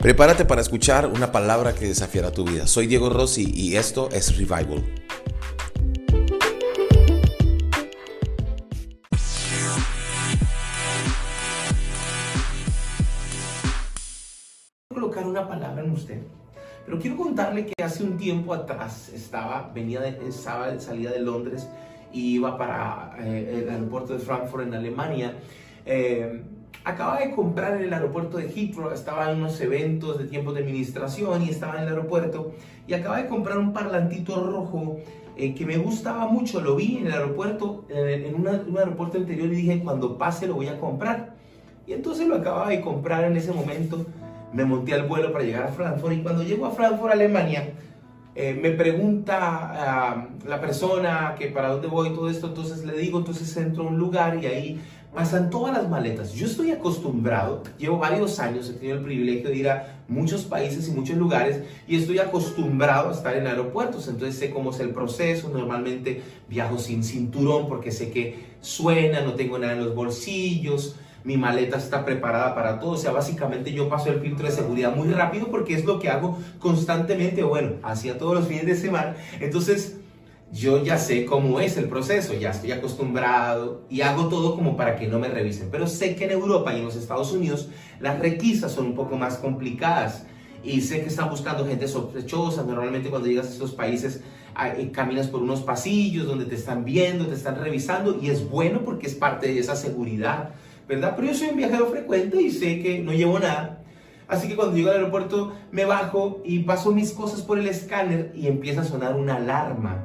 Prepárate para escuchar una palabra que desafiará tu vida. Soy Diego Rossi y esto es Revival. colocar una palabra en usted, pero quiero contarle que hace un tiempo atrás estaba, venía de, estaba, salida de Londres y iba para eh, el aeropuerto de Frankfurt en Alemania. Eh, acaba de comprar en el aeropuerto de Heathrow, estaba en unos eventos de tiempos de administración y estaba en el aeropuerto y acaba de comprar un parlantito rojo eh, que me gustaba mucho, lo vi en el aeropuerto, en un aeropuerto anterior y dije, cuando pase lo voy a comprar. Y entonces lo acababa de comprar en ese momento, me monté al vuelo para llegar a Frankfurt y cuando llego a Frankfurt, Alemania, eh, me pregunta la persona que para dónde voy todo esto, entonces le digo, entonces entro a un lugar y ahí pasan todas las maletas. Yo estoy acostumbrado, llevo varios años, he tenido el privilegio de ir a muchos países y muchos lugares y estoy acostumbrado a estar en aeropuertos, entonces sé cómo es el proceso, normalmente viajo sin cinturón porque sé que suena, no tengo nada en los bolsillos, mi maleta está preparada para todo, o sea, básicamente yo paso el filtro de seguridad muy rápido porque es lo que hago constantemente, bueno, hacía todos los fines de semana, entonces yo ya sé cómo es el proceso, ya estoy acostumbrado y hago todo como para que no me revisen. Pero sé que en Europa y en los Estados Unidos las requisas son un poco más complicadas y sé que están buscando gente sospechosa. Normalmente cuando llegas a estos países caminas por unos pasillos donde te están viendo, te están revisando y es bueno porque es parte de esa seguridad, ¿verdad? Pero yo soy un viajero frecuente y sé que no llevo nada. Así que cuando llego al aeropuerto me bajo y paso mis cosas por el escáner y empieza a sonar una alarma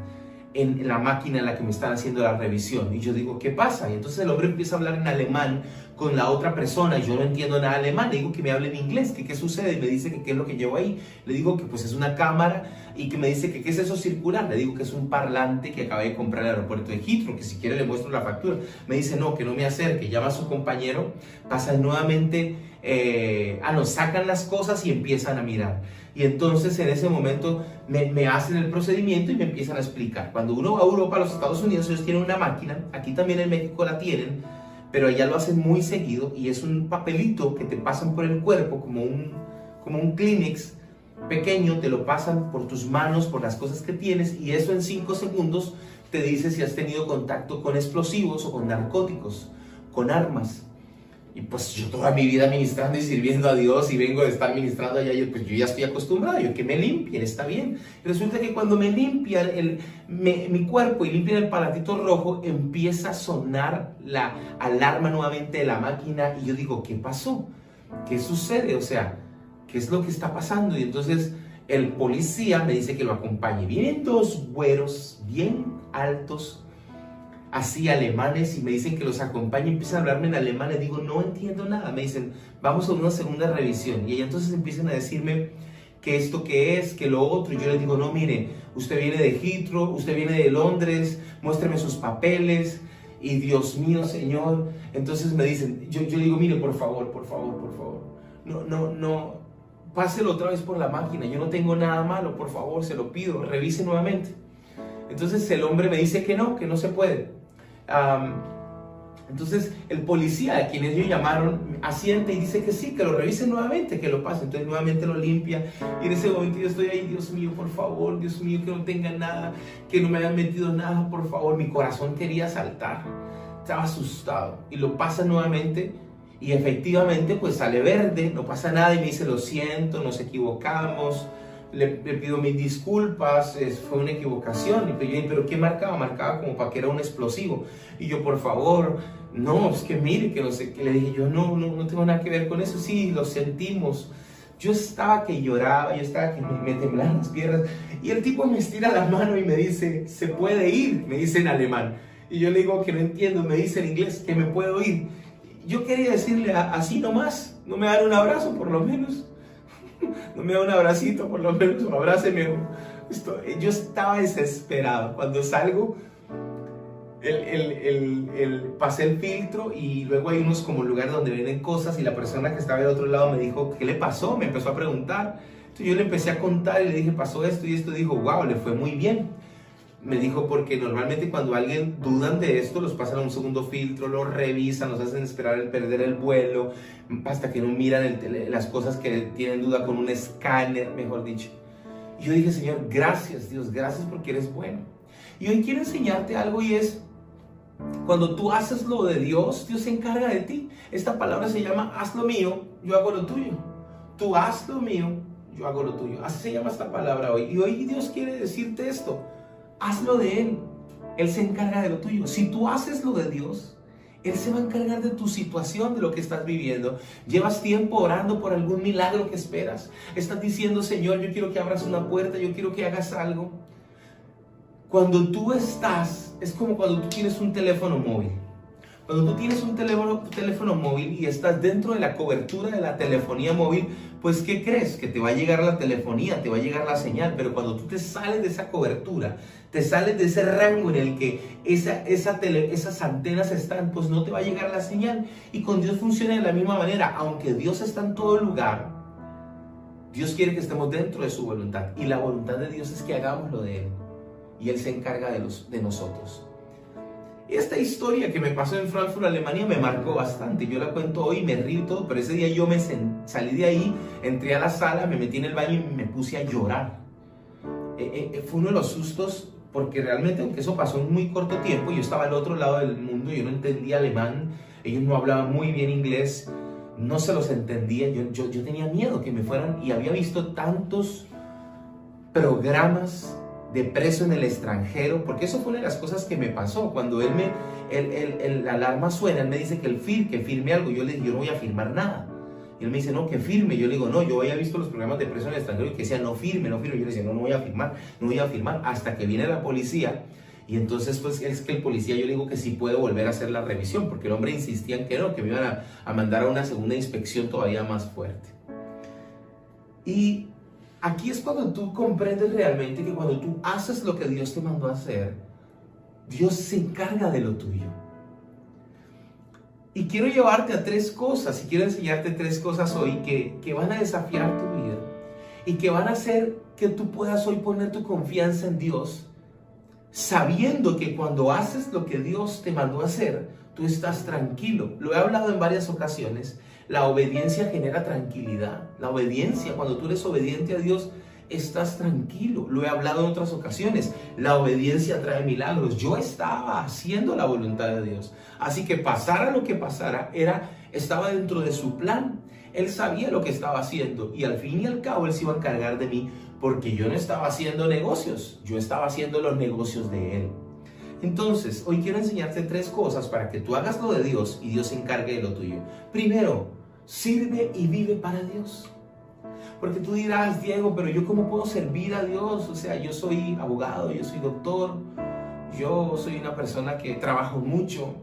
en la máquina en la que me están haciendo la revisión. Y yo digo, ¿qué pasa? Y entonces el hombre empieza a hablar en alemán con la otra persona y yo no entiendo nada alemán. Le digo que me hable en inglés, que qué sucede. Y me dice que qué es lo que llevo ahí. Le digo que pues es una cámara y que me dice que qué es eso circular. Le digo que es un parlante que acabé de comprar en el aeropuerto de Heathrow, que si quiere le muestro la factura. Me dice, no, que no me acerque. Llama a su compañero, pasa nuevamente, eh, ah, nos sacan las cosas y empiezan a mirar. Y entonces en ese momento me, hacen el procedimiento y me empiezan a explicar. Cuando uno va a Europa, a los Estados Unidos, ellos tienen una máquina, aquí también en México la tienen, pero allá lo hacen muy seguido y es un papelito que te pasan por el cuerpo como un, como un Kleenex pequeño, te lo pasan por tus manos, por las cosas que tienes y eso en 5 segundos te dice si has tenido contacto con explosivos o con narcóticos, con armas. Y pues yo toda mi vida ministrando y sirviendo a Dios y vengo de estar ministrando allá, yo, pues yo ya estoy acostumbrado, yo que me limpien, está bien. resulta que cuando me limpian el, mi cuerpo y limpian el palatito rojo, empieza a sonar la alarma nuevamente de la máquina y yo digo, ¿qué pasó? ¿Qué sucede? O sea, ¿qué es lo que está pasando? Y entonces el policía me dice que lo acompañe. Vienen dos güeros bien altos, así alemanes y me dicen que los acompañe, empiezan a hablarme en alemán, les digo, no entiendo nada, me dicen, vamos a una segunda revisión y entonces empiezan a decirme que esto que es, que lo otro, y yo les digo, no, mire, usted viene de Heathrow, usted viene de Londres, muéstreme sus papeles, y Dios mío, Señor, entonces me dicen, yo, yo digo, mire, por favor, por favor, por favor, no, no, no, páselo otra vez por la máquina, yo no tengo nada malo, por favor, se lo pido, revise nuevamente. Entonces el hombre me dice que no, que no se puede entonces el policía a quienes ellos llamaron asiente y dice que sí, que lo revisen nuevamente, que lo pase. Entonces nuevamente lo limpia y en ese momento yo estoy ahí, Dios mío, por favor, Dios mío, que no tenga nada, que no me hayan metido nada, por favor. Mi corazón quería saltar, estaba asustado y lo pasa nuevamente y efectivamente pues sale verde, no pasa nada y me dice lo siento, nos equivocamos le, pido mis disculpas, fue una equivocación. Y yo, pero ¿qué marcaba? Marcaba como para que era un explosivo. Y yo, por favor, no, es que mire, que no sé, que le dije yo, no, no, no tengo nada que ver con eso. Sí, lo sentimos. Yo estaba que lloraba, yo estaba que me, me temblaban las piernas. Y el tipo me estira la mano y me dice, se puede ir, me dice en alemán. Y yo le digo que no entiendo, me dice en inglés que me puedo ir. Yo quería decirle así nomás, no me dan un abrazo por lo menos no me da un abracito, por lo menos, abráceme. yo estaba desesperado. Cuando salgo, el, el, el, pasé el filtro y luego hay unos como lugares donde vienen cosas y la persona que estaba del otro lado me dijo, ¿qué le pasó? Me empezó a preguntar. Entonces yo le empecé a contar y le dije, pasó esto y esto. Dijo, wow, le fue muy bien. Me dijo porque normalmente cuando alguien dudan de esto, los pasan a un segundo filtro, los revisan, los hacen esperar el perder el vuelo, hasta que no miran las cosas que tienen duda con un escáner, mejor dicho. Y yo dije, Señor, gracias Dios, gracias porque eres bueno. Y hoy quiero enseñarte algo y es, cuando tú haces lo de Dios, Dios se encarga de ti. Esta palabra se llama, haz lo mío, yo hago lo tuyo. Tú haz lo mío, yo hago lo tuyo. Así se llama esta palabra hoy. Y hoy Dios quiere decirte esto hazlo de Él. Él se encarga de lo tuyo. Si tú haces lo de Dios, Él se va a encargar de tu situación, de lo que estás viviendo. Llevas tiempo orando por algún milagro que esperas. Estás diciendo, Señor, yo quiero que abras una puerta, yo quiero que hagas algo. Cuando tú estás, es como cuando tú tienes un teléfono móvil. Cuando tú tienes un teléfono, teléfono móvil y estás dentro de la cobertura de la telefonía móvil, pues ¿qué crees? Que te va a llegar la telefonía, te va a llegar la señal, pero cuando tú te sales de esa cobertura, te sales de ese rango en el que esa, esa esas antenas están, pues no te va a llegar la señal. Y con Dios funciona de la misma manera, aunque Dios está en todo lugar, Dios quiere que estemos dentro de su voluntad. Y la voluntad de Dios es que hagamos lo de Él. Y Él se encarga de, los, de nosotros. Esta historia que me pasó en Frankfurt, Alemania, me marcó bastante. Yo la cuento hoy, me río todo, pero ese día yo me salí de ahí, entré a la sala, me metí en el baño y me puse a llorar. Eh, eh, eh, fue uno de los sustos porque realmente, aunque eso pasó en muy corto tiempo, yo estaba al otro lado del mundo, yo no entendía alemán, ellos no hablaban muy bien inglés, no se los entendía, yo, yo, yo tenía miedo que me fueran y había visto tantos programas de preso en el extranjero, porque eso fue una de las cosas que me pasó. Cuando él me, el, el, el alarma suena, él me dice que, el fir, que firme algo, yo le digo, yo no voy a firmar nada. Y él me dice, no, que firme. Yo le digo, no, yo había visto los programas de preso en el extranjero y que decía, no firme, no firme. Yo le decía, no, no voy a firmar, no voy a firmar, hasta que viene la policía. Y entonces, pues es que el policía, yo le digo que sí puedo volver a hacer la revisión, porque el hombre insistía en que no, que me iban a, a mandar a una segunda inspección todavía más fuerte. Y Aquí es cuando tú comprendes realmente que cuando tú haces lo que Dios te mandó a hacer, Dios se encarga de lo tuyo. Y quiero llevarte a tres cosas, y quiero enseñarte tres cosas hoy que, que van a desafiar tu vida y que van a hacer que tú puedas hoy poner tu confianza en Dios, sabiendo que cuando haces lo que Dios te mandó a hacer, tú estás tranquilo. Lo he hablado en varias ocasiones la obediencia genera tranquilidad. La obediencia, cuando tú eres obediente a Dios, estás tranquilo. Lo he hablado en otras ocasiones. La obediencia trae milagros. Yo estaba haciendo la voluntad de Dios. Así que pasara lo que pasara, era, estaba dentro de su plan. Él sabía lo que estaba haciendo y al fin y al cabo Él se iba a encargar de mí porque yo no estaba haciendo negocios, yo estaba haciendo los negocios de Él. Entonces, hoy quiero enseñarte tres cosas para que tú hagas lo de Dios y Dios se encargue de lo tuyo. Primero, sirve y vive para Dios. Porque tú dirás, Diego, pero yo cómo puedo servir a Dios? O sea, yo soy abogado, yo soy doctor, yo soy una persona que trabajo mucho.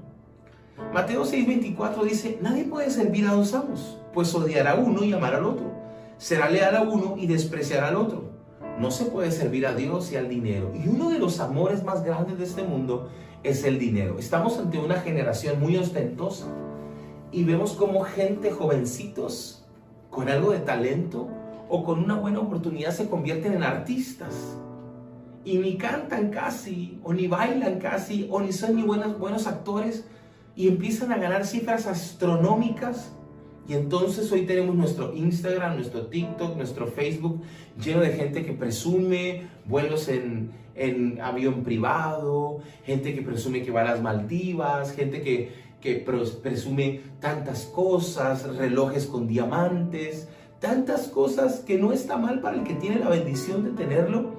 Mateo 6:24 dice, nadie puede servir a dos amos, pues odiará a uno y amar al otro. Será leal a uno y despreciará al otro. No se puede servir a Dios y al dinero. Y uno de los amores más grandes de este mundo es el dinero. Estamos ante una generación muy ostentosa y vemos como gente jovencitos con algo de talento o con una buena oportunidad se convierten en artistas. Y ni cantan casi o ni bailan casi o ni son ni buenos, buenos actores y empiezan a ganar cifras astronómicas. Y entonces hoy tenemos nuestro Instagram, nuestro TikTok, nuestro Facebook lleno de gente que presume vuelos en, en avión privado, gente que presume que va a las Maldivas, gente que, que presume tantas cosas, relojes con diamantes, tantas cosas que no está mal para el que tiene la bendición de tenerlo,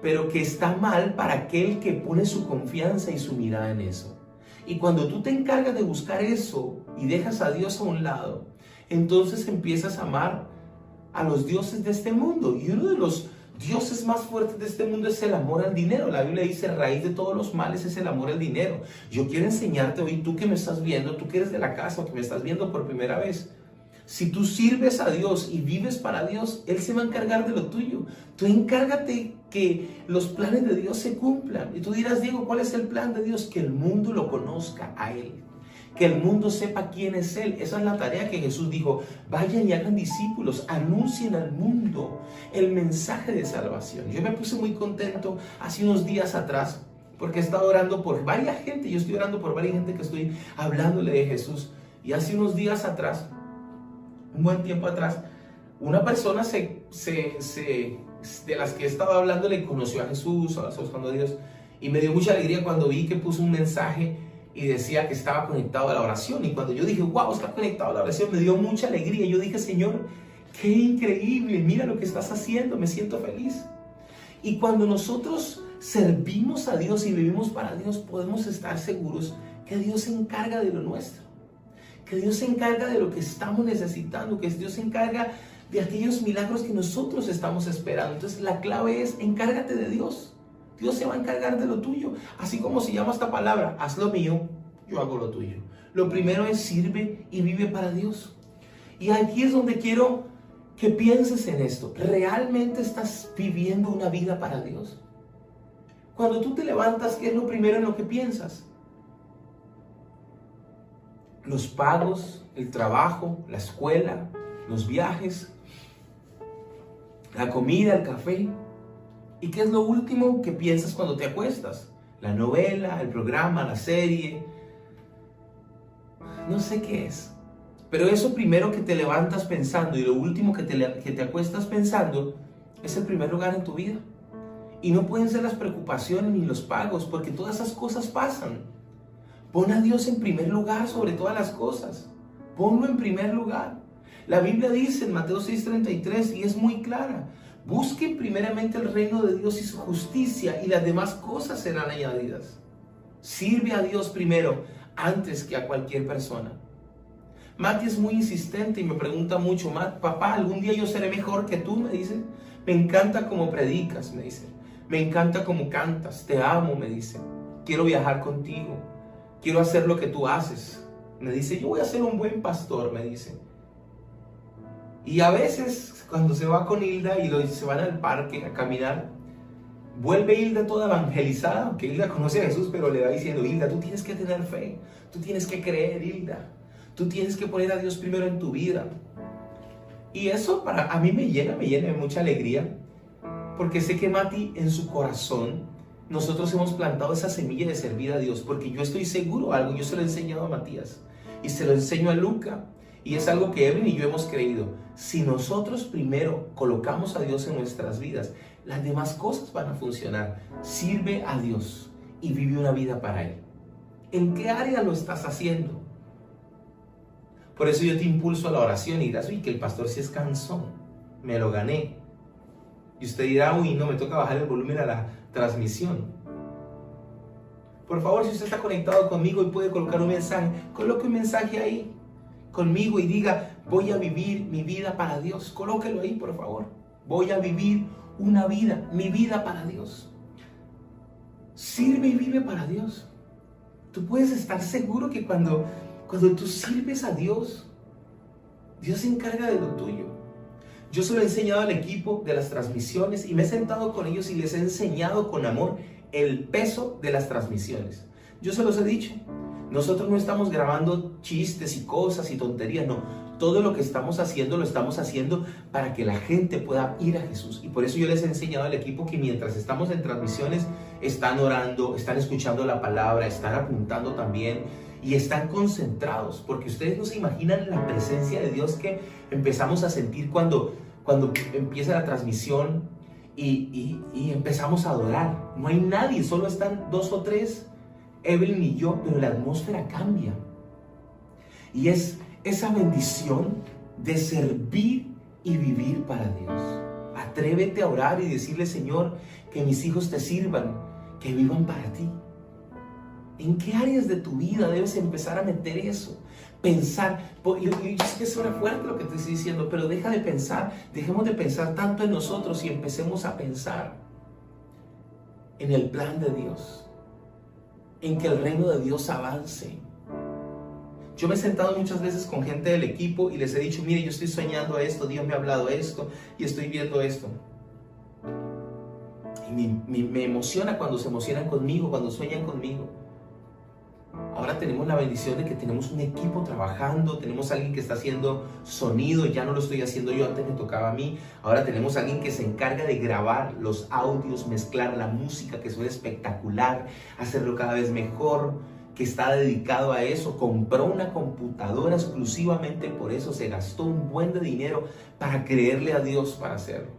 pero que está mal para aquel que pone su confianza y su mirada en eso. Y cuando tú te encargas de buscar eso y dejas a Dios a un lado, entonces empiezas a amar a los dioses de este mundo. Y uno de los dioses más fuertes de este mundo es el amor al dinero. La Biblia dice, raíz de todos los males es el amor al dinero. Yo quiero enseñarte hoy, tú que me estás viendo, tú que eres de la casa o que me estás viendo por primera vez, si tú sirves a Dios y vives para Dios, Él se va a encargar de lo tuyo. Tú encárgate que los planes de Dios se cumplan. Y tú dirás, Diego, ¿cuál es el plan de Dios? Que el mundo lo conozca a Él. Que el mundo sepa quién es Él. Esa es la tarea que Jesús dijo, vayan y hagan discípulos, anuncien al mundo el mensaje de salvación. Yo me puse muy contento hace unos días atrás porque he estado orando por varias gente, yo estoy orando por varias gente que estoy hablándole de Jesús. Y hace unos días atrás, un buen tiempo atrás, una persona se, se, de las que he estado hablando le conoció a Jesús, a Dios, y me dio mucha alegría cuando vi que puso un mensaje y decía que estaba conectado a la oración. Y cuando yo dije, wow, está conectado a la oración, me dio mucha alegría. Yo dije, Señor, qué increíble, mira lo que estás haciendo, me siento feliz. Y cuando nosotros servimos a Dios y vivimos para Dios, podemos estar seguros que Dios se encarga de lo nuestro. Que Dios se encarga de lo que estamos necesitando, que Dios se encarga de aquellos milagros que nosotros estamos esperando. Entonces la clave es, encárgate de Dios. Dios se va a encargar de lo tuyo. Así como se llama esta palabra, haz lo mío, yo hago lo tuyo. Lo primero es sirve y vive para Dios. Y aquí es donde quiero que pienses en esto. ¿Realmente estás viviendo una vida para Dios? Cuando tú te levantas, ¿qué es lo primero en lo que piensas? Los pagos, el trabajo, la escuela, los viajes, la comida, el café. ¿Y qué es lo último que piensas cuando te acuestas? La novela, el programa, la serie. No sé qué es. Pero eso primero que te levantas pensando y lo último que te, que te acuestas pensando es el primer lugar en tu vida. Y no pueden ser las preocupaciones ni los pagos, porque todas esas cosas pasan. Pon a Dios en primer lugar sobre todas las cosas. Ponlo en primer lugar. La Biblia dice en Mateo 6:33 y es muy clara, busquen primeramente el reino de Dios y su justicia y las demás cosas serán añadidas. Sirve a Dios primero antes que a cualquier persona. Mati es muy insistente y me pregunta mucho, Matt, papá, algún día yo seré mejor que tú, me dice. Me encanta cómo predicas, me dice. Me encanta cómo cantas, te amo, me dice. Quiero viajar contigo. Quiero hacer lo que tú haces. Me dice, yo voy a ser un buen pastor, me dice. Y a veces cuando se va con Hilda y se van al parque a caminar, vuelve Hilda toda evangelizada, aunque Hilda conoce a Jesús, pero le va diciendo, Hilda, tú tienes que tener fe, tú tienes que creer, Hilda, tú tienes que poner a Dios primero en tu vida. Y eso para a mí me llena, me llena de mucha alegría, porque sé que Mati en su corazón, nosotros hemos plantado esa semilla de servir a Dios, porque yo estoy seguro algo, yo se lo he enseñado a Matías y se lo enseño a Luca, y es algo que Evelyn y yo hemos creído. Si nosotros primero colocamos a Dios en nuestras vidas, las demás cosas van a funcionar. Sirve a Dios y vive una vida para Él. ¿En qué área lo estás haciendo? Por eso yo te impulso a la oración y dirás, uy, que el pastor sí es cansón, me lo gané. Y usted dirá, uy, no, me toca bajar el volumen a la transmisión. Por favor, si usted está conectado conmigo y puede colocar un mensaje, coloque un mensaje ahí conmigo y diga, voy a vivir mi vida para Dios. Colóquelo ahí, por favor. Voy a vivir una vida, mi vida para Dios. Sirve y vive para Dios. Tú puedes estar seguro que cuando, cuando tú sirves a Dios, Dios se encarga de lo tuyo. Yo se lo he enseñado al equipo de las transmisiones y me he sentado con ellos y les he enseñado con amor el peso de las transmisiones. Yo se los he dicho, nosotros no estamos grabando chistes y cosas y tonterías, no. Todo lo que estamos haciendo lo estamos haciendo para que la gente pueda ir a Jesús. Y por eso yo les he enseñado al equipo que mientras estamos en transmisiones, están orando, están escuchando la palabra, están apuntando también y están concentrados, porque ustedes no se imaginan la presencia de Dios que empezamos a sentir cuando, cuando empieza la transmisión y, y empezamos a adorar. No hay nadie, solo están dos o tres Evelyn y yo, pero la atmósfera cambia. Y es esa bendición de servir y vivir para Dios. Atrévete a orar y decirle, Señor, que mis hijos te sirvan, que vivan para ti. ¿En qué áreas de tu vida debes empezar a meter eso? Pensar, yo, sé que suena fuerte lo que te estoy diciendo, pero deja de pensar, dejemos de pensar tanto en nosotros y empecemos a pensar en el plan de Dios en que el reino de Dios avance. Yo me he sentado muchas veces con gente del equipo y les he dicho, mire, yo estoy soñando esto, Dios me ha hablado esto y estoy viendo esto. Y me, emociona cuando se emocionan conmigo, cuando sueñan conmigo. Ahora tenemos la bendición de que tenemos un equipo trabajando, tenemos alguien que está haciendo sonido, ya no lo estoy haciendo yo, antes me tocaba a mí, ahora tenemos alguien que se encarga de grabar los audios, mezclar la música, que suena espectacular, hacerlo cada vez mejor, que está dedicado a eso, compró una computadora exclusivamente por eso, se gastó un buen de dinero para creerle a Dios para hacerlo.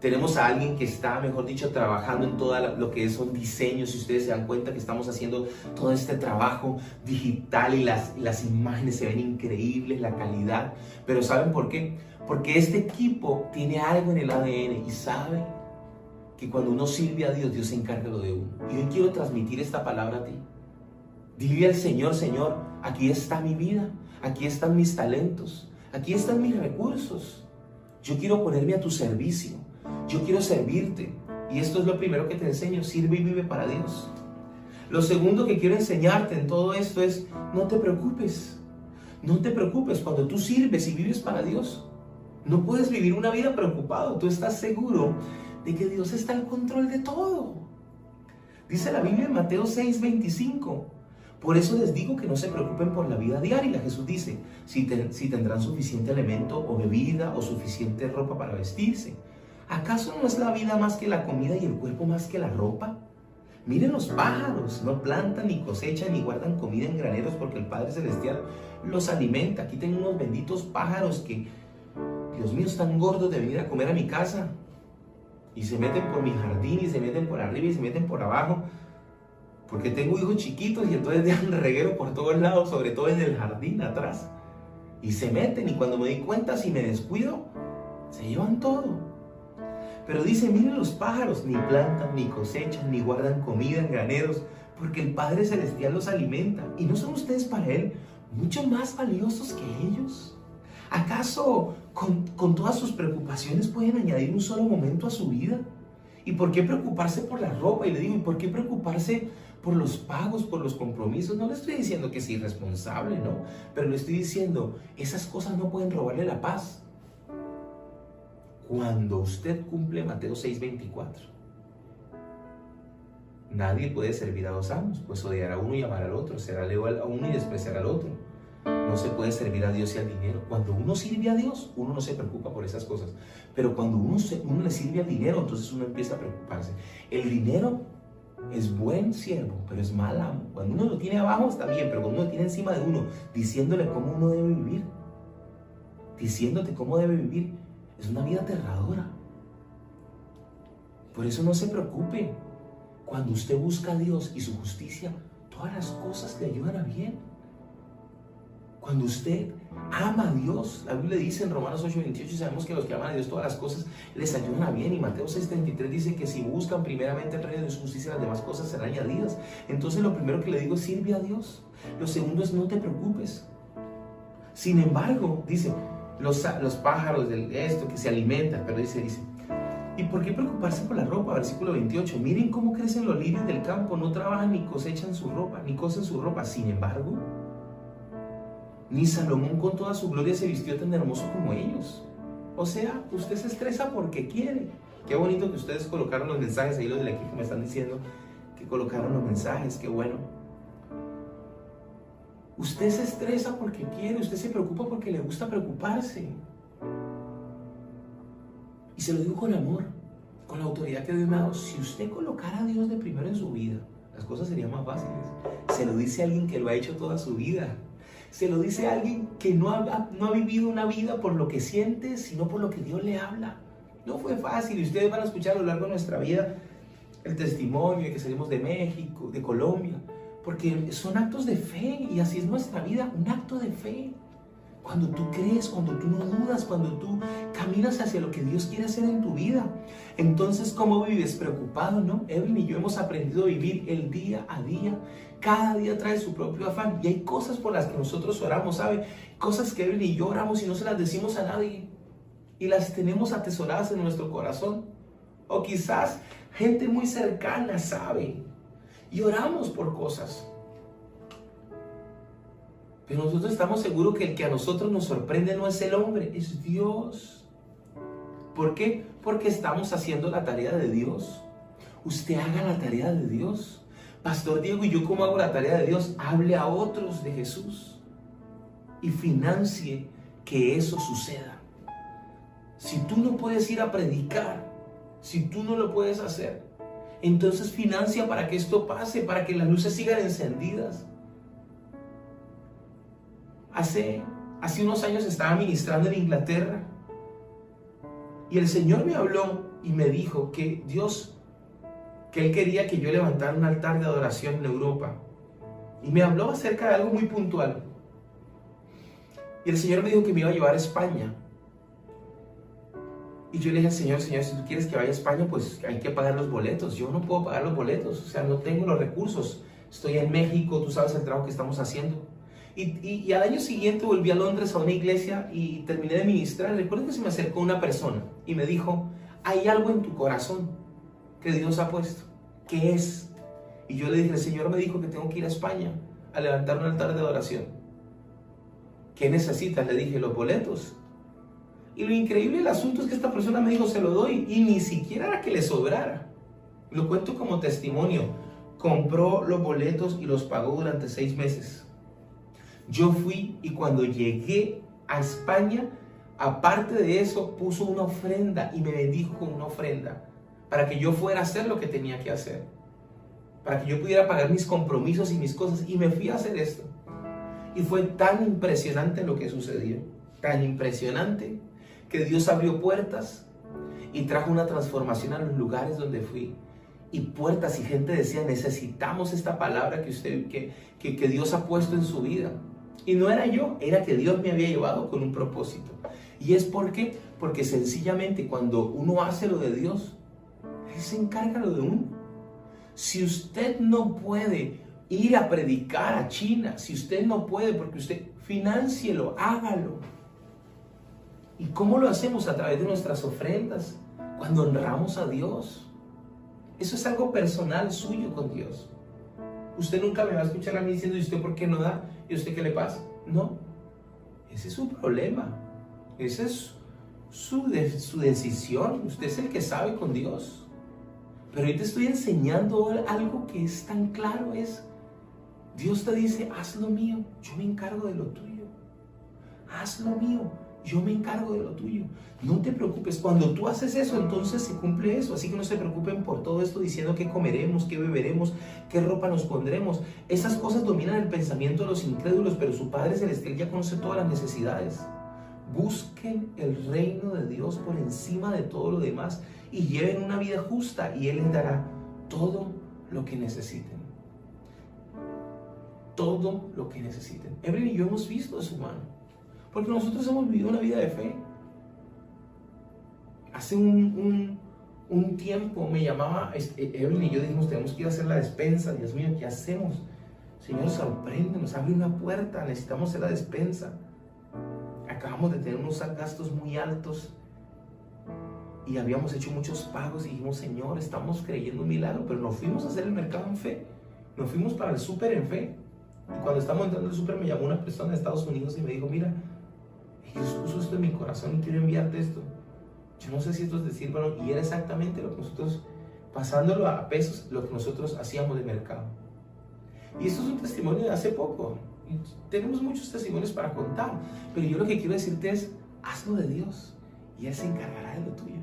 Tenemos a alguien que está, mejor dicho, trabajando en todo lo que son diseños. Si ustedes se dan cuenta que estamos haciendo todo este trabajo digital y las, las imágenes se ven increíbles, la calidad. Pero ¿saben por qué? Porque este equipo tiene algo en el ADN y sabe que cuando uno sirve a Dios, Dios se encarga lo de uno. Y hoy quiero transmitir esta palabra a ti. Dile al Señor, Señor, aquí está mi vida, aquí están mis talentos, aquí están mis recursos. Yo quiero ponerme a tu servicio. Yo quiero servirte. Y esto es lo primero que te enseño. Sirve y vive para Dios. Lo segundo que quiero enseñarte en todo esto es, no te preocupes. No te preocupes cuando tú sirves y vives para Dios. No puedes vivir una vida preocupado. Tú estás seguro de que Dios está en control de todo. Dice la Biblia en Mateo 6:25. Por eso les digo que no se preocupen por la vida diaria. Jesús dice, si, si tendrán suficiente alimento o bebida o suficiente ropa para vestirse. ¿Acaso no es la vida más que la comida y el cuerpo más que la ropa? Miren los pájaros, no plantan ni cosechan ni guardan comida en graneros porque el Padre Celestial los alimenta. Aquí tengo unos benditos pájaros que, Dios mío, están gordos de venir a comer a mi casa. Y se meten por mi jardín y se meten por arriba y se meten por abajo. Porque tengo hijos chiquitos y entonces dejan reguero por todos lados, sobre todo en el jardín atrás. Y se meten y cuando me di cuenta, si me descuido, se llevan todo. Pero dice, miren los pájaros, ni plantan, ni cosechan, ni guardan comida en graneros, porque el Padre Celestial los alimenta. ¿Y no son ustedes para Él mucho más valiosos que ellos? ¿Acaso con, con todas sus preocupaciones pueden añadir un solo momento a su vida? ¿Y por qué preocuparse por la ropa? Y le digo, ¿y por qué preocuparse por los pagos, por los compromisos? No le estoy diciendo que es irresponsable, ¿no? Pero le estoy diciendo, esas cosas no pueden robarle la paz cuando usted cumple Mateo 6:24. Nadie puede servir a dos amos, pues odiará a uno y amar al otro, será leal a uno y despreciar al otro. No se puede servir a Dios y al dinero. Cuando uno sirve a Dios, uno no se preocupa por esas cosas. Pero cuando uno, le sirve al dinero, entonces uno empieza a preocuparse. El dinero es buen siervo, pero es mal amo. Cuando uno lo tiene abajo está bien, pero cuando uno lo tiene encima de uno, diciéndole cómo uno debe vivir, diciéndote cómo debe vivir, es una vida aterradora. Por eso no se preocupe. Cuando usted busca a Dios y su justicia, todas las cosas le ayudan a bien. Cuando usted ama a Dios, la Biblia dice en Romanos 8:28, sabemos que los que aman a Dios todas las cosas les ayudan a bien. Y Mateo 6:33 dice que si buscan primeramente el reino de su justicia, las demás cosas serán añadidas. Entonces lo primero que le digo es sirve a Dios. Lo segundo es no te preocupes. Sin embargo, dice, los, pájaros de esto que se alimentan, pero dice, dice, ¿y por qué preocuparse por la ropa? Versículo 28, miren cómo crecen los lirios del campo, no trabajan ni cosechan su ropa, ni cosen su ropa, sin embargo, ni Salomón con toda su gloria se vistió tan hermoso como ellos. O sea, usted se estresa porque quiere. Qué bonito que ustedes colocaron los mensajes, ahí los del equipo me están diciendo que colocaron los mensajes, qué bueno. Usted se estresa porque quiere, usted se preocupa porque le gusta preocuparse. Y se lo digo con amor, con la autoridad que Dios me ha dado. Si usted colocara a Dios de primero en su vida, las cosas serían más fáciles. Se lo dice alguien que lo ha hecho toda su vida. Se lo dice alguien que no ha, no ha vivido una vida por lo que siente, sino por lo que Dios le habla. No fue fácil y ustedes van a escuchar a lo largo de nuestra vida el testimonio de que salimos de México, de Colombia, porque son actos de fe y así es nuestra vida, un acto de fe. Cuando tú crees, cuando tú no dudas, cuando tú caminas hacia lo que Dios quiere hacer en tu vida. Entonces, ¿cómo vives? Preocupado, ¿no? Evelyn y yo hemos aprendido a vivir el día a día. Cada día trae su propio afán. Y hay cosas por las que nosotros oramos, ¿sabe? Cosas que Evelyn y yo oramos y no se las decimos a nadie. Y las tenemos atesoradas en nuestro corazón. O quizás gente muy cercana sabe y oramos por cosas. Pero nosotros estamos seguros que el que a nosotros nos sorprende no es el hombre, es Dios. ¿Por qué? Porque estamos haciendo la tarea de Dios. Usted haga la tarea de Dios. Pastor Diego, ¿y yo cómo hago la tarea de Dios? Hable a otros de Jesús y financie que eso suceda. Si tú no puedes ir a predicar, si tú no lo puedes hacer, entonces financia para que esto pase, para que las luces sigan encendidas. Hace, hace unos años estaba ministrando en Inglaterra y el Señor me habló y me dijo que Dios, que Él quería que yo levantara un altar de adoración en Europa. Y me habló acerca de algo muy puntual. Y el Señor me dijo que me iba a llevar a España. Y yo le dije al Señor, Señor, si tú quieres que vaya a España, pues hay que pagar los boletos. Yo no puedo pagar los boletos, o sea, no tengo los recursos. Estoy en México, tú sabes el trabajo que estamos haciendo. Y, al año siguiente volví a Londres a una iglesia y terminé de ministrar. Recuerdo que se me acercó una persona y me dijo, hay algo en tu corazón que Dios ha puesto. ¿Qué es? Y yo le dije, el Señor me dijo que tengo que ir a España a levantar un altar de adoración. ¿Qué necesitas? Le dije, los boletos. Y lo increíble del asunto es que esta persona me dijo, se lo doy. Y ni siquiera era que le sobrara. Lo cuento como testimonio. Compró los boletos y los pagó durante seis meses. Yo fui y cuando llegué a España, aparte de eso, puso una ofrenda y me bendijo con una ofrenda para que yo fuera a hacer lo que tenía que hacer, para que yo pudiera pagar mis compromisos y mis cosas. Y me fui a hacer esto. Y fue tan impresionante lo que sucedió, tan impresionante, que Dios abrió puertas y trajo una transformación a los lugares donde fui. Y puertas y gente decía, necesitamos esta palabra que, usted, que, que, Dios ha puesto en su vida. Y no era yo, era que Dios me había llevado con un propósito. Y es porque, porque sencillamente cuando uno hace lo de Dios, Él se encarga lo de uno. Si usted no puede ir a predicar a China, si usted no puede, porque usted financielo, hágalo. ¿Y cómo lo hacemos? A través de nuestras ofrendas, cuando honramos a Dios. Eso es algo personal suyo con Dios. Usted nunca me va a escuchar a mí diciendo, ¿y usted por qué no da? ¿Y usted qué le pasa? No. Ese es su problema. Esa es su, su decisión. Usted es el que sabe con Dios. Pero hoy te estoy enseñando algo que es tan claro. Es, Dios te dice, haz lo mío, yo me encargo de lo tuyo. Haz lo mío, yo me encargo de lo tuyo. No te preocupes, cuando tú haces eso, entonces se cumple eso. Así que no se preocupen por todo esto diciendo qué comeremos, qué beberemos, qué ropa nos pondremos. Esas cosas dominan el pensamiento de los incrédulos, pero su Padre Celestial ya conoce todas las necesidades. Busquen el reino de Dios por encima de todo lo demás y lleven una vida justa y Él les dará todo lo que necesiten. Todo lo que necesiten. Evelyn y yo hemos visto de su mano. Porque nosotros hemos vivido una vida de fe. Hace un, tiempo me llamaba este, Evelyn y yo dijimos, tenemos que ir a hacer la despensa. Dios mío, ¿qué hacemos? Señor, sorprende, nos abre una puerta, necesitamos hacer la despensa. Acabamos de tener unos gastos muy altos y habíamos hecho muchos pagos y dijimos, Señor, estamos creyendo un milagro, pero nos fuimos a hacer el mercado en fe. Nos fuimos para el súper en fe. Y cuando estábamos entrando al súper me llamó una persona de Estados Unidos y me dijo, mira, Jesús puso esto en mi corazón y quiero enviarte esto. Yo no sé si esto es decir, bueno, y era exactamente lo que nosotros, pasándolo a pesos, lo que nosotros hacíamos de mercado. Y esto es un testimonio de hace poco. Tenemos muchos testimonios para contar, pero yo lo que quiero decirte es, hazlo de Dios y Él se encargará de lo tuyo.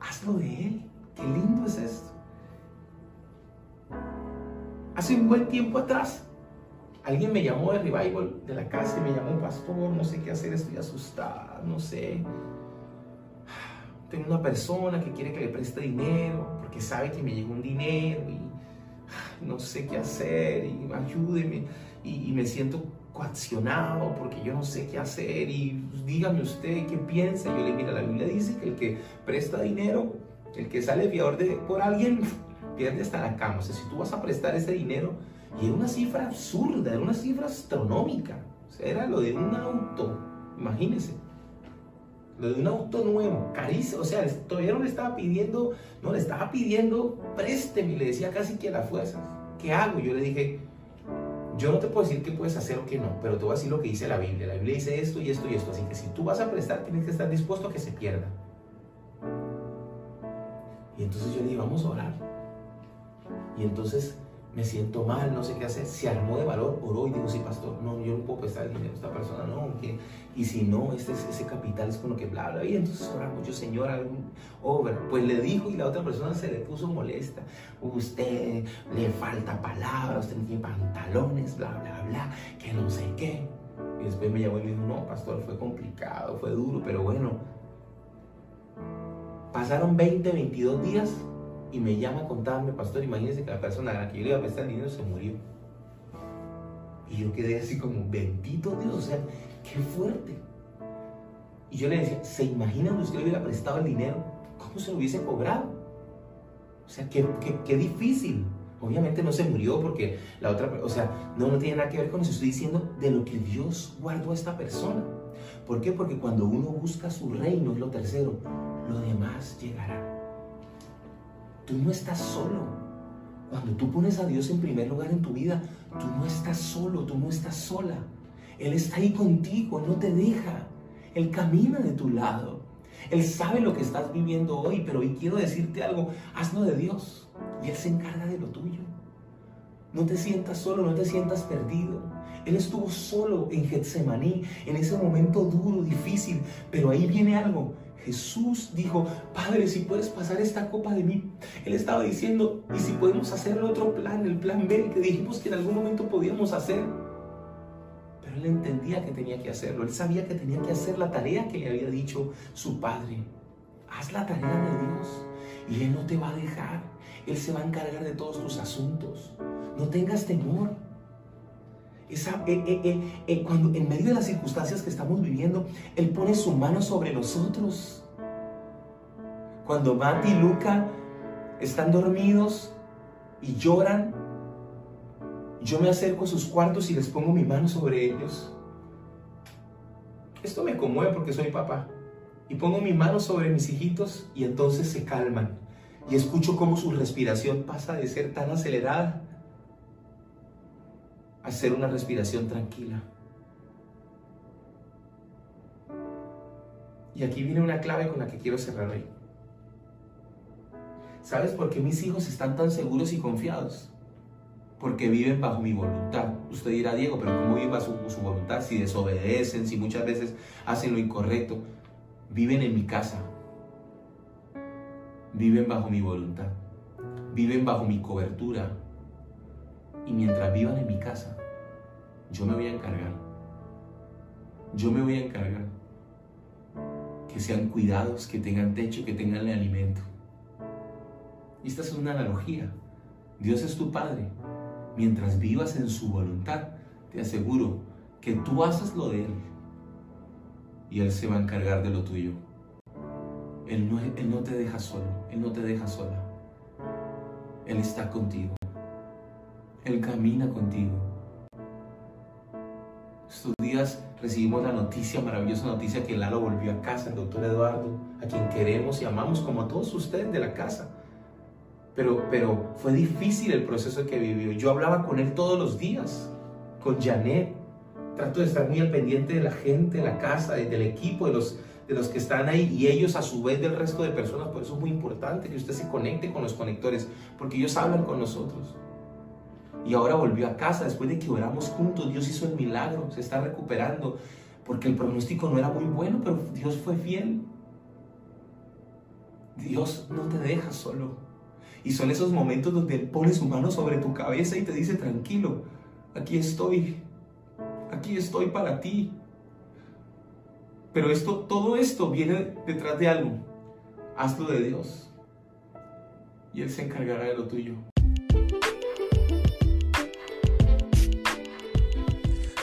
Hazlo de Él. Qué lindo es esto. Hace un buen tiempo atrás, Alguien me llamó de Revival de la casa y me llamó, pastor, no sé qué hacer, estoy asustada, no sé. Tengo una persona que quiere que le preste dinero porque sabe que me llegó un dinero y no sé qué hacer y ayúdeme. Y, me siento coaccionado porque yo no sé qué hacer y dígame usted qué piensa. Yo le mira, la Biblia dice que el que presta dinero, el que sale fiador de, por alguien, pierde hasta la cama. O sea, si tú vas a prestar ese dinero, y era una cifra absurda, era una cifra astronómica. Era lo de un auto, imagínense. Lo de un auto nuevo, carísimo. O sea, todavía no le estaba pidiendo, no le estaba pidiendo présteme. Le decía casi que a la fuerza. ¿Qué hago? Yo le dije, yo no te puedo decir qué puedes hacer o qué no, pero te voy a decir lo que dice la Biblia. La Biblia dice esto y esto y esto. Así que si tú vas a prestar, tienes que estar dispuesto a que se pierda. Y entonces yo le dije, vamos a orar. Y entonces me siento mal, no sé qué hacer. Se armó de valor, oró y dijo, sí, pastor, no, yo no puedo prestar dinero a esta persona, no, y si no, este, ese capital es con lo que bla, bla. Y entonces oramos, yo, Señor, algún over. Pues le dijo y la otra persona se le puso molesta. Usted le falta palabras, usted tiene pantalones, bla, bla, bla, que no sé qué. Y después me llamó y me dijo, no, pastor, fue complicado, fue duro, pero bueno. Pasaron 20, 22 días y me llama a contarme, pastor, imagínese que la persona a la que yo le iba a prestar el dinero se murió. Y yo quedé así como, bendito Dios, o sea, qué fuerte. Y yo le decía, ¿se imaginan usted le hubiera prestado el dinero? ¿Cómo se lo hubiese cobrado? O sea, qué, qué, difícil. Obviamente no se murió porque la otra, o sea, no, no tiene nada que ver con eso. Estoy diciendo de lo que Dios guardó a esta persona. ¿Por qué? Porque cuando uno busca su reino, es lo tercero, lo demás llegará. Tú no estás solo. Cuando tú pones a Dios en primer lugar en tu vida, tú no estás solo, tú no estás sola. Él está ahí contigo, no te deja. Él camina de tu lado. Él sabe lo que estás viviendo hoy, pero hoy quiero decirte algo, hazlo de Dios y Él se encarga de lo tuyo. No te sientas solo, no te sientas perdido. Él estuvo solo en Getsemaní, en ese momento duro, difícil, pero ahí viene algo. Jesús dijo, Padre, si puedes pasar esta copa de mí. Él estaba diciendo, y si podemos hacer otro plan, el plan B, que dijimos que en algún momento podíamos hacer. Pero él entendía que tenía que hacerlo. Él sabía que tenía que hacer la tarea que le había dicho su Padre. Haz la tarea de Dios y Él no te va a dejar. Él se va a encargar de todos tus asuntos. No tengas temor. Esa, eh, eh, eh, cuando en medio de las circunstancias que estamos viviendo, Él pone su mano sobre nosotros. Cuando Matt y Luca están dormidos y lloran, yo me acerco a sus cuartos y les pongo mi mano sobre ellos. Esto me conmueve porque soy papá. Y pongo mi mano sobre mis hijitos y entonces se calman. Y escucho cómo su respiración pasa de ser tan acelerada hacer una respiración tranquila. Y aquí viene una clave con la que quiero cerrar hoy. ¿Sabes por qué mis hijos están tan seguros y confiados? Porque viven bajo mi voluntad. Usted dirá, Diego, pero ¿cómo viven bajo su, voluntad? Si desobedecen, si muchas veces hacen lo incorrecto. Viven en mi casa. Viven bajo mi voluntad. Viven bajo mi cobertura. Y mientras vivan en mi casa, yo me voy a encargar. Yo me voy a encargar. Que sean cuidados, que tengan techo, que tengan el alimento. Y esta es una analogía. Dios es tu Padre. Mientras vivas en su voluntad, te aseguro que tú haces lo de Él y Él se va a encargar de lo tuyo. Él no, él no te deja solo, Él no te deja sola. Él está contigo. Él camina contigo. Estos días recibimos la noticia, maravillosa noticia, que Lalo volvió a casa, el doctor Eduardo, a quien queremos y amamos como a todos ustedes de la casa. Pero, pero fue difícil el proceso que vivió. Yo hablaba con él todos los días, con Janet. Trato de estar muy al pendiente de la gente, de la casa, del equipo, de los, de los que están ahí y ellos a su vez del resto de personas. Por eso es muy importante que usted se conecte con los conectores, porque ellos hablan con nosotros y ahora volvió a casa después de que oramos juntos. Dios hizo el milagro, se está recuperando, porque el pronóstico no era muy bueno, pero Dios fue fiel. Dios no te deja solo. Y son esos momentos donde Él pone su mano sobre tu cabeza y te dice, tranquilo, aquí estoy, aquí estoy para ti. Pero esto, todo esto viene detrás de algo. Hazlo de Dios. Y Él se encargará de lo tuyo.